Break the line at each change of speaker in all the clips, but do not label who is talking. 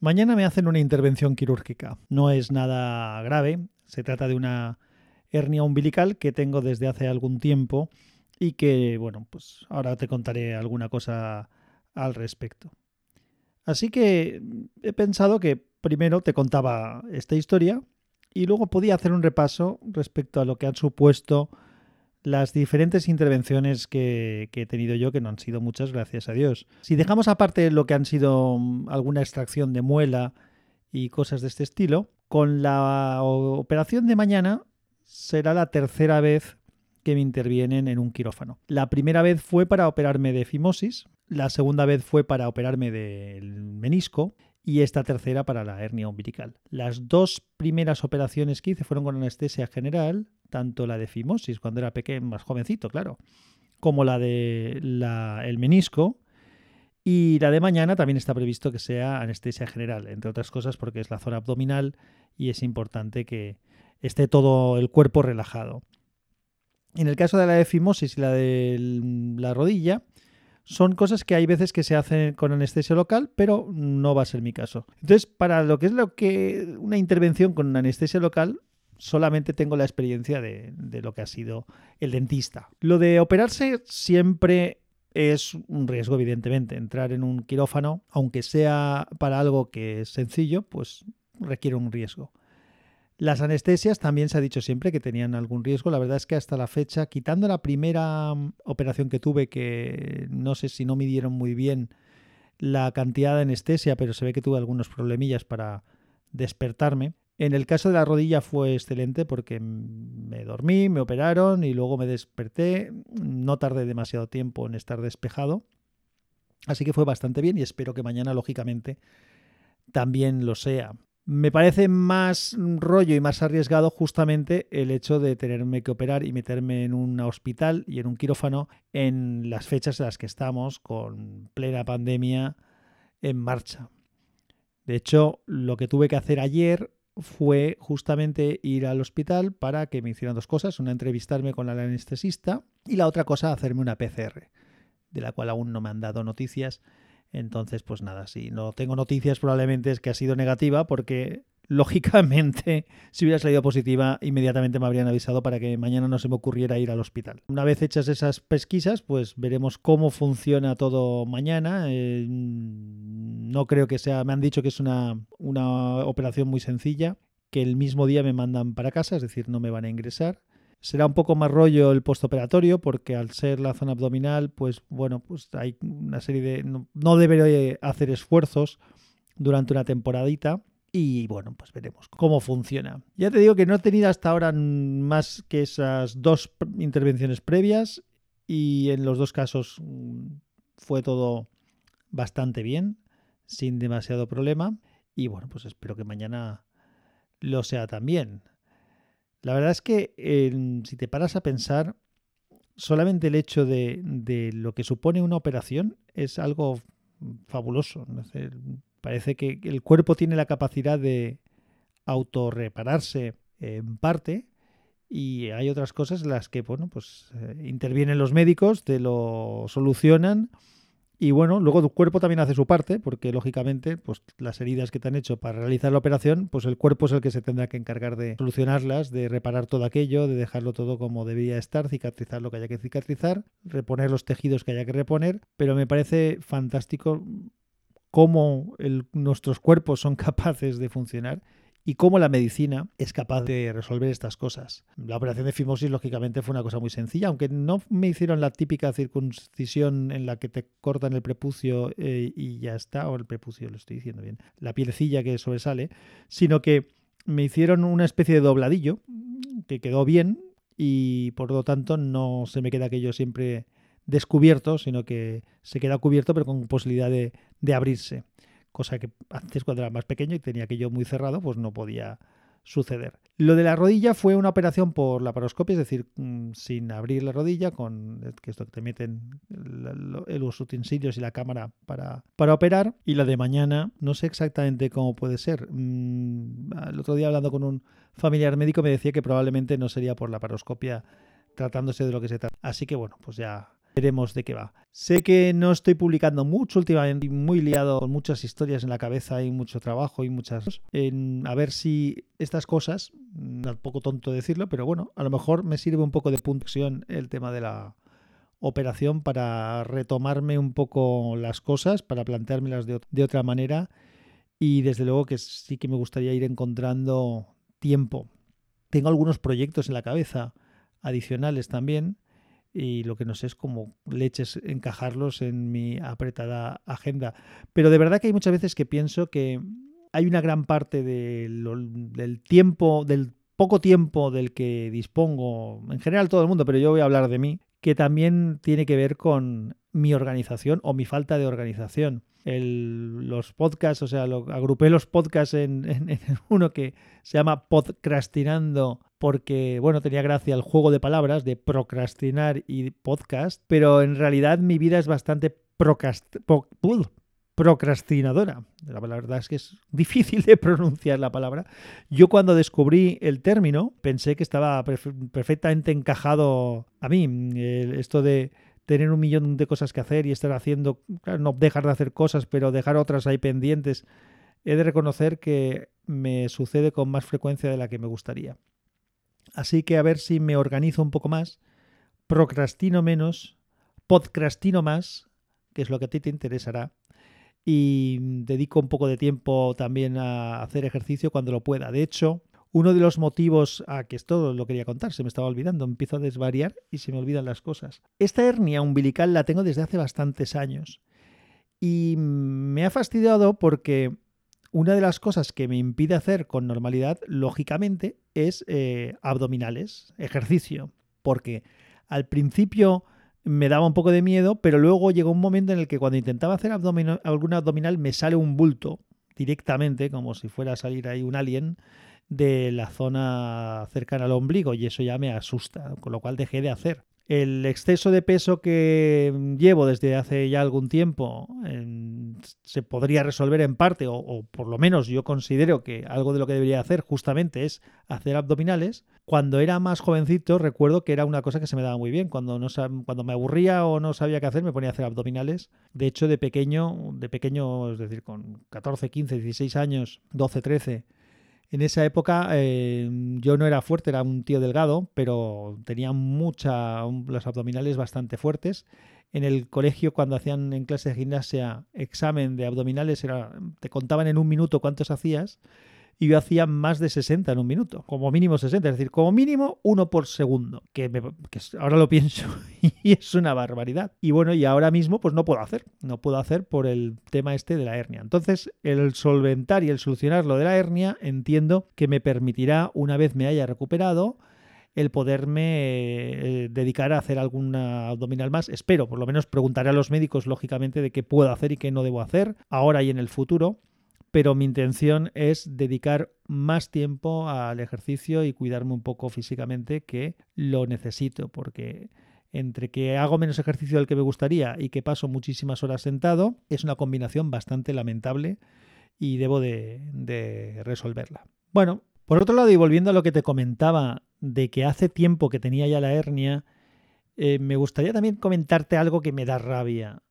Mañana me hacen una intervención quirúrgica. No es nada grave, se trata de una hernia umbilical que tengo desde hace algún tiempo y que, bueno, pues ahora te contaré alguna cosa al respecto. Así que he pensado que primero te contaba esta historia y luego podía hacer un repaso respecto a lo que han supuesto las diferentes intervenciones que, he tenido yo, que no han sido muchas, gracias a Dios. Si dejamos aparte lo que han sido mm, alguna extracción de muela y cosas de este estilo, con la operación de mañana será la tercera vez que me intervienen en un quirófano. La primera vez fue para operarme de fimosis, la segunda vez fue para operarme del menisco y esta tercera para la hernia umbilical. Las dos primeras operaciones que hice fueron con anestesia general, tanto la de fimosis cuando era pequeño, más jovencito, claro, como la de el menisco. Y la de mañana también está previsto que sea anestesia general, entre otras cosas porque es la zona abdominal y es importante que esté todo el cuerpo relajado. En el caso de la de fimosis y la de la rodilla, son cosas que hay veces que se hacen con anestesia local, pero no va a ser mi caso. Entonces, para lo que es lo que una intervención con anestesia local, solamente tengo la experiencia de, de lo que ha sido el dentista. Lo de operarse siempre es un riesgo, evidentemente. Entrar en un quirófano, aunque sea para algo que es sencillo, pues requiere un riesgo. Las anestesias también se ha dicho siempre que tenían algún riesgo. La verdad es que hasta la fecha, quitando la primera mm, operación que tuve, que no sé si no midieron muy bien la cantidad de anestesia, pero se ve que tuve algunos problemillas para despertarme. En el caso de la rodilla fue excelente porque me dormí, me operaron y luego me desperté. No tardé demasiado tiempo en estar despejado. Así que fue bastante bien y espero que mañana, lógicamente, también lo sea me parece más rollo y más arriesgado justamente el hecho de tenerme que operar y meterme en un hospital y en un quirófano en las fechas en las que estamos con plena pandemia en marcha. De hecho, lo que tuve que hacer ayer fue justamente ir al hospital para que me hicieran dos cosas, una entrevistarme con el anestesista y la otra cosa hacerme una PCR, de la cual aún no me han dado noticias entonces, pues nada, si no tengo noticias probablemente es que ha sido negativa porque lógicamente si hubiera salido positiva inmediatamente me habrían avisado para que mañana no se me ocurriera ir al hospital. Una vez hechas esas pesquisas, pues veremos cómo funciona todo mañana. Eh, no creo que sea, me han dicho que es una, una operación muy sencilla, que el mismo día me mandan para casa, es decir, no me van a ingresar. Será un poco más rollo el postoperatorio porque al ser la zona abdominal, pues bueno, pues hay una serie de... No, no deberé hacer esfuerzos durante una temporadita y bueno, pues veremos cómo funciona. Ya te digo que no he tenido hasta ahora más que esas dos intervenciones previas y en los dos casos mm, fue todo bastante bien, sin demasiado problema y bueno, pues espero que mañana lo sea también. La verdad es que si te paras a pensar, solamente el hecho de, lo que supone una operación es algo fabuloso. parece que el cuerpo tiene la capacidad de autorrepararse en parte y hay otras cosas en las que bueno, pues, eh, intervienen los médicos, te lo solucionan y bueno, luego tu cuerpo también hace su parte, porque lógicamente, pues las heridas que te han hecho para realizar la operación, pues el cuerpo es el que se tendrá que encargar de solucionarlas, de reparar todo aquello, de dejarlo todo como debía estar, cicatrizar lo que haya que cicatrizar, reponer los tejidos que haya que reponer. Pero me parece fantástico cómo nuestros cuerpos son capaces de funcionar y cómo la medicina es capaz de resolver estas cosas. La operación de fimosis, lógicamente, fue una cosa muy sencilla, aunque no me hicieron la típica circuncisión en la que te cortan el prepucio eh, y ya está, o el prepucio, lo estoy diciendo bien, la pielecilla que sobresale, sino que me hicieron una especie de dobladillo que quedó bien y por lo tanto no se me queda aquello siempre descubierto, sino que se queda cubierto pero con posibilidad de abrirse cosa que antes cuando era más pequeño y tenía aquello muy cerrado, pues no podía suceder. Lo de la rodilla fue una operación por la paroscopia, es decir, mm, sin abrir la rodilla, con que esto que te meten los utensilios y la cámara para, para operar. Y la de mañana, no sé exactamente cómo puede ser. Mm, el otro día hablando con un familiar médico me decía que probablemente no sería por la paroscopia tratándose de lo que se trata. Así que bueno, pues ya veremos de qué va. Sé que no estoy publicando mucho últimamente, muy liado con muchas historias en la cabeza y mucho trabajo y muchas en a ver si estas cosas, un poco tonto decirlo, pero bueno, a lo mejor me sirve un poco de puntuación el tema de la operación para retomarme un poco las cosas, para planteármelas de otra manera y desde luego que sí que me gustaría ir encontrando tiempo. Tengo algunos proyectos en la cabeza adicionales también y lo que no sé es cómo leches encajarlos en mi apretada agenda. Pero de verdad que hay muchas veces que pienso que hay una gran parte del tiempo, del poco tiempo del que dispongo, en general todo el mundo, pero yo voy a hablar de mí, que también tiene que ver con mi organización o mi falta de organización. los podcasts, o sea, agrupé los podcasts en, en, uno que se llama Podcastinando porque, bueno, tenía gracia el juego de palabras de procrastinar y podcast, pero en realidad mi vida es bastante procrastinadora. La verdad es que es difícil de pronunciar la palabra. Yo cuando descubrí el término pensé que estaba perfectamente encajado a mí. esto de tener un millón de cosas que hacer y estar haciendo, no dejar de hacer cosas, pero dejar otras ahí pendientes. He de reconocer que me sucede con más frecuencia de la que me gustaría. Así que a ver si me organizo un poco más, procrastino menos, podcrastino más, que es lo que a ti te interesará, y dedico un poco de tiempo también a hacer ejercicio cuando lo pueda. De hecho, uno de los motivos a que esto lo quería contar, se me estaba olvidando, empiezo a desvariar y se me olvidan las cosas. Esta hernia umbilical la tengo desde hace bastantes años y me ha fastidiado porque una de las cosas que me impide hacer con normalidad, lógicamente, es eh, abdominales, ejercicio, porque al principio me daba un poco de miedo, pero luego llegó un momento en el que cuando intentaba hacer algún abdominal me sale un bulto directamente, como si fuera a salir ahí un alien, de la zona cercana al ombligo y eso ya me asusta, con lo cual dejé de hacer. El exceso de peso que llevo desde hace ya algún tiempo se podría resolver en parte, o, por lo menos yo considero que algo de lo que debería hacer justamente es hacer abdominales. Cuando era más jovencito recuerdo que era una cosa que se me daba muy bien. Cuando, no, cuando me aburría o no sabía qué hacer me ponía a hacer abdominales. De hecho, de pequeño, de pequeño, es decir, con 14, 15, 16 años, 12, 13, en esa época eh, yo no era fuerte, era un tío delgado, pero tenía mucha, los abdominales bastante fuertes. En el colegio, cuando hacían en clase de gimnasia examen de abdominales, era, te contaban en un minuto cuántos hacías y yo hacía más de 60 en un minuto, como mínimo 60, es decir, como mínimo uno por segundo, que, ahora lo pienso y es una barbaridad. Y bueno, y ahora mismo pues no puedo hacer, no puedo hacer por el tema este de la hernia. Entonces, el solventar y el solucionar lo de la hernia entiendo que me permitirá, una vez me haya recuperado, el poderme eh, dedicar a hacer alguna abdominal más. Espero, por lo menos preguntaré a los médicos, lógicamente, de qué puedo hacer y qué no debo hacer, ahora y en el futuro pero mi intención es dedicar más tiempo al ejercicio y cuidarme un poco físicamente que lo necesito, porque entre que hago menos ejercicio del que me gustaría y que paso muchísimas horas sentado, es una combinación bastante lamentable y debo de, resolverla. Bueno, por otro lado, y volviendo a lo que te comentaba de que hace tiempo que tenía ya la hernia, eh, me gustaría también comentarte algo que me da rabia.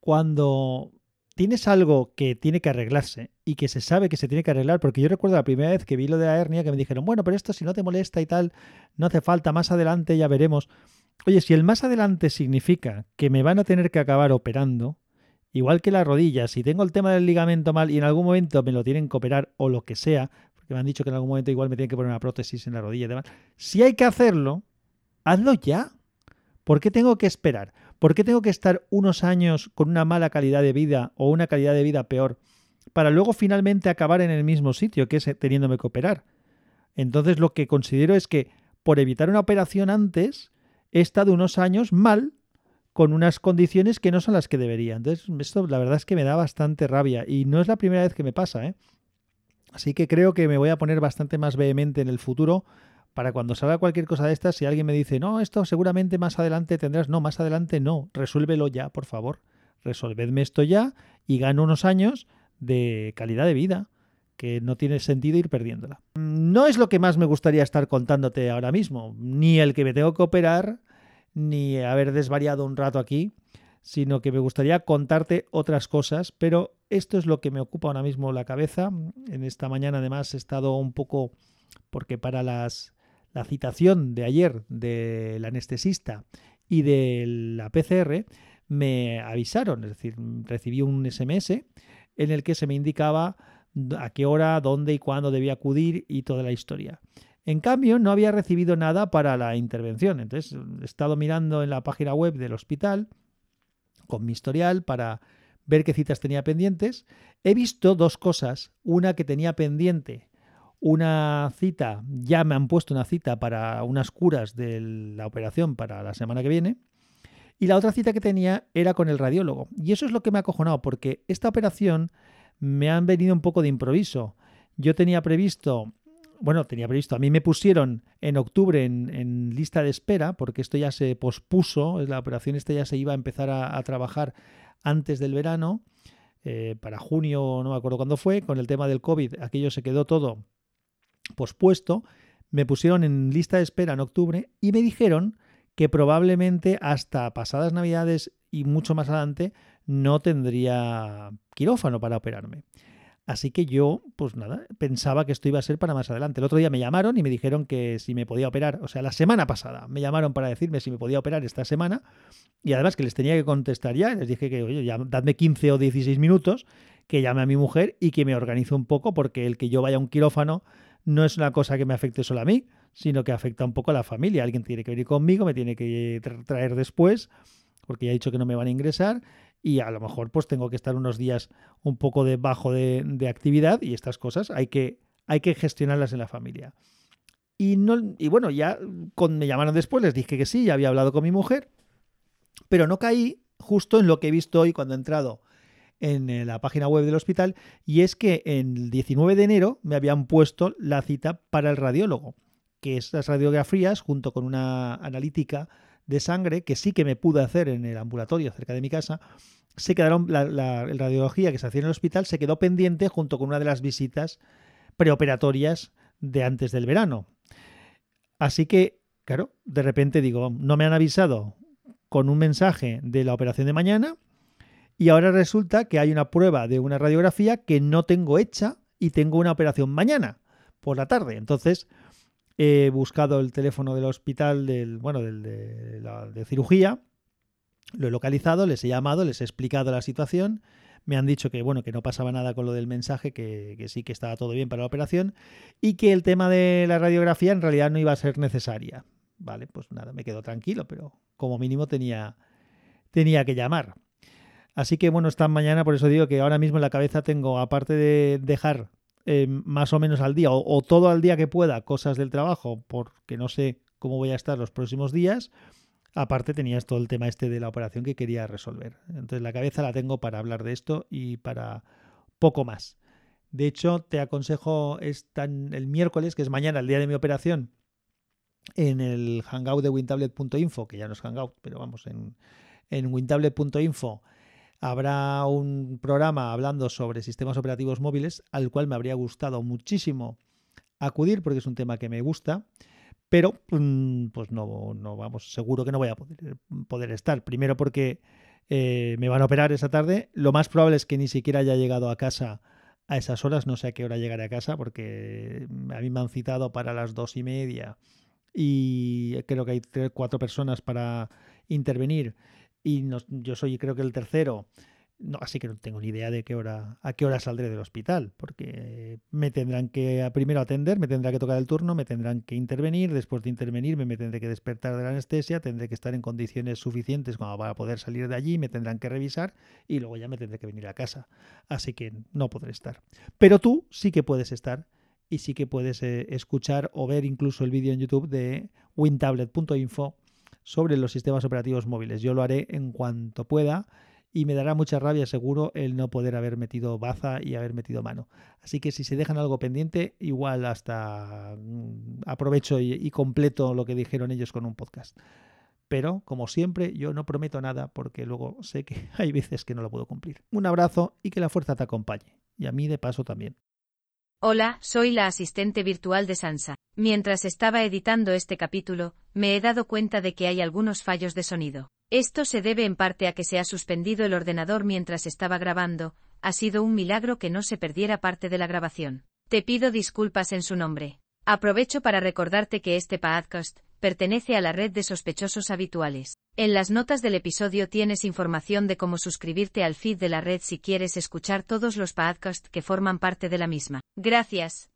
Cuando tienes algo que tiene que arreglarse y que se sabe que se tiene que arreglar, porque yo recuerdo la primera vez que vi lo de la hernia que me dijeron, bueno, pero esto si no te molesta y tal, no hace falta, más adelante ya veremos. Oye, si el más adelante significa que me van a tener que acabar operando, igual que la rodilla, si tengo el tema del ligamento mal y en algún momento me lo tienen que operar o lo que sea, porque me han dicho que en algún momento igual me tienen que poner una prótesis en la rodilla y demás, si hay que hacerlo, hazlo ya. ¿Por qué tengo que esperar? ¿Por qué tengo que estar unos años con una mala calidad de vida o una calidad de vida peor para luego finalmente acabar en el mismo sitio, que es teniéndome que operar? Entonces lo que considero es que por evitar una operación antes, he estado unos años mal con unas condiciones que no son las que debería. Entonces, esto la verdad es que me da bastante rabia y no es la primera vez que me pasa. ¿eh? Así que creo que me voy a poner bastante más vehemente en el futuro para cuando salga cualquier cosa de estas, si alguien me dice, no, esto seguramente más adelante tendrás, no, más adelante no, resuélvelo ya, por favor, resolvedme esto ya y gano unos años de calidad de vida que no tiene sentido ir perdiéndola. No es lo que más me gustaría estar contándote ahora mismo, ni el que me tengo que operar, ni haber desvariado un rato aquí, sino que me gustaría contarte otras cosas, pero esto es lo que me ocupa ahora mismo la cabeza. En esta mañana además he estado un poco, porque para las, la citación de ayer del anestesista y de la PCR me avisaron, es decir, recibí un SMS en el que se me indicaba a qué hora, dónde y cuándo debía acudir y toda la historia. En cambio, no había recibido nada para la intervención. Entonces, he estado mirando en la página web del hospital con mi historial para ver qué citas tenía pendientes. He visto dos cosas. Una que tenía pendiente una cita, ya me han puesto una cita para unas curas de la operación para la semana que viene. Y la otra cita que tenía era con el radiólogo. Y eso es lo que me ha acojonado, porque esta operación me han venido un poco de improviso. Yo tenía previsto bueno, tenía previsto. A mí me pusieron en octubre en, lista de espera, porque esto ya se pospuso, la operación esta ya se iba a empezar a, trabajar antes del verano, eh, para junio, no me acuerdo cuándo fue, con el tema del COVID, aquello se quedó todo pospuesto. Me pusieron en lista de espera en octubre y me dijeron que probablemente hasta pasadas navidades y mucho más adelante no tendría quirófano para operarme. Así que yo, pues nada, pensaba que esto iba a ser para más adelante. El otro día me llamaron y me dijeron que si me podía operar, o sea, la semana pasada me llamaron para decirme si me podía operar esta semana y además que les tenía que contestar ya. Les dije que, oye, ya dadme 15 o 16 minutos, que llame a mi mujer y que me organice un poco porque el que yo vaya a un quirófano no es una cosa que me afecte solo a mí, sino que afecta un poco a la familia. Alguien tiene que venir conmigo, me tiene que traer después porque ya he dicho que no me van a ingresar y a lo mejor pues tengo que estar unos días un poco debajo de, de actividad y estas cosas hay que, hay que gestionarlas en la familia. Y, no, y bueno, ya me llamaron después, les dije que sí, ya había hablado con mi mujer, pero no caí justo en lo que he visto hoy cuando he entrado en eh, la página web del hospital y es que el 19 de enero me habían puesto la cita para el radiólogo, que esas radiografías junto con una analítica de sangre que sí que me pude hacer en el ambulatorio cerca de mi casa, se quedaron, la, radiología que se hacía en el hospital se quedó pendiente junto con una de las visitas preoperatorias de antes del verano. Así que, claro, de repente digo, no me han avisado con un mensaje de la operación de mañana y ahora resulta que hay una prueba de una radiografía que no tengo hecha y tengo una operación mañana por la tarde. Entonces, He buscado el teléfono del hospital del, bueno, del, de, cirugía, lo he localizado, les he llamado, les he explicado la situación. Me han dicho que bueno, que no pasaba nada con lo del mensaje, que, que, sí que estaba todo bien para la operación y que el tema de la radiografía en realidad no iba a ser necesaria. Vale, pues nada, me quedo tranquilo, pero como mínimo tenía, tenía que llamar. Así que bueno, esta mañana, por eso digo que ahora mismo en la cabeza tengo, aparte de dejar eh, más o menos al día o, todo al día que pueda cosas del trabajo porque no sé cómo voy a estar los próximos días. Aparte tenías todo el tema este de la operación que quería resolver. Entonces la cabeza la tengo para hablar de esto y para poco más. De hecho, te aconsejo el miércoles, que es mañana, el día de mi operación, en el hangout de wintablet.info, que ya no es hangout, pero vamos, en, en wintablet.info habrá un programa hablando sobre sistemas operativos móviles al cual me habría gustado muchísimo acudir porque es un tema que me gusta, pero mm, pues no, no vamos, seguro que no voy a poder, estar. Primero porque eh, me van a operar esa tarde, lo más probable es que ni siquiera haya llegado a casa a esas horas, no sé a qué hora llegaré a casa porque a mí me han citado para las dos y media y creo que hay tres, cuatro personas para intervenir y yo soy creo que el tercero. No, así que no tengo ni idea de qué hora, a qué hora saldré del hospital, porque me tendrán que primero atender, me tendrá que tocar el turno, me tendrán que intervenir, después de intervenir me tendré que despertar de la anestesia, tendré que estar en condiciones suficientes como para poder salir de allí, me tendrán que revisar y luego ya me tendré que venir a casa. Así que no podré estar. Pero tú sí que puedes estar y sí que puedes eh, escuchar o ver incluso el vídeo en YouTube de wintablet.info sobre los sistemas operativos móviles. Yo lo haré en cuanto pueda y me dará mucha rabia seguro el no poder haber metido baza y haber metido mano. Así que si se dejan algo pendiente, igual hasta mm, aprovecho y, completo lo que dijeron ellos con un podcast. Pero, como siempre, yo no prometo nada porque luego sé que hay veces que no lo puedo cumplir. Un abrazo y que la fuerza te acompañe. Y a mí de paso también.
Hola, soy la asistente virtual de Sansa. Mientras estaba editando este capítulo, me he dado cuenta de que hay algunos fallos de sonido. Esto se debe en parte a que se ha suspendido el ordenador mientras estaba grabando, ha sido un milagro que no se perdiera parte de la grabación. Te pido disculpas en su nombre. Aprovecho para recordarte que este podcast pertenece a la red de sospechosos habituales. En las notas del episodio tienes información de cómo suscribirte al feed de la red si quieres escuchar todos los podcasts que forman parte de la misma. Gracias.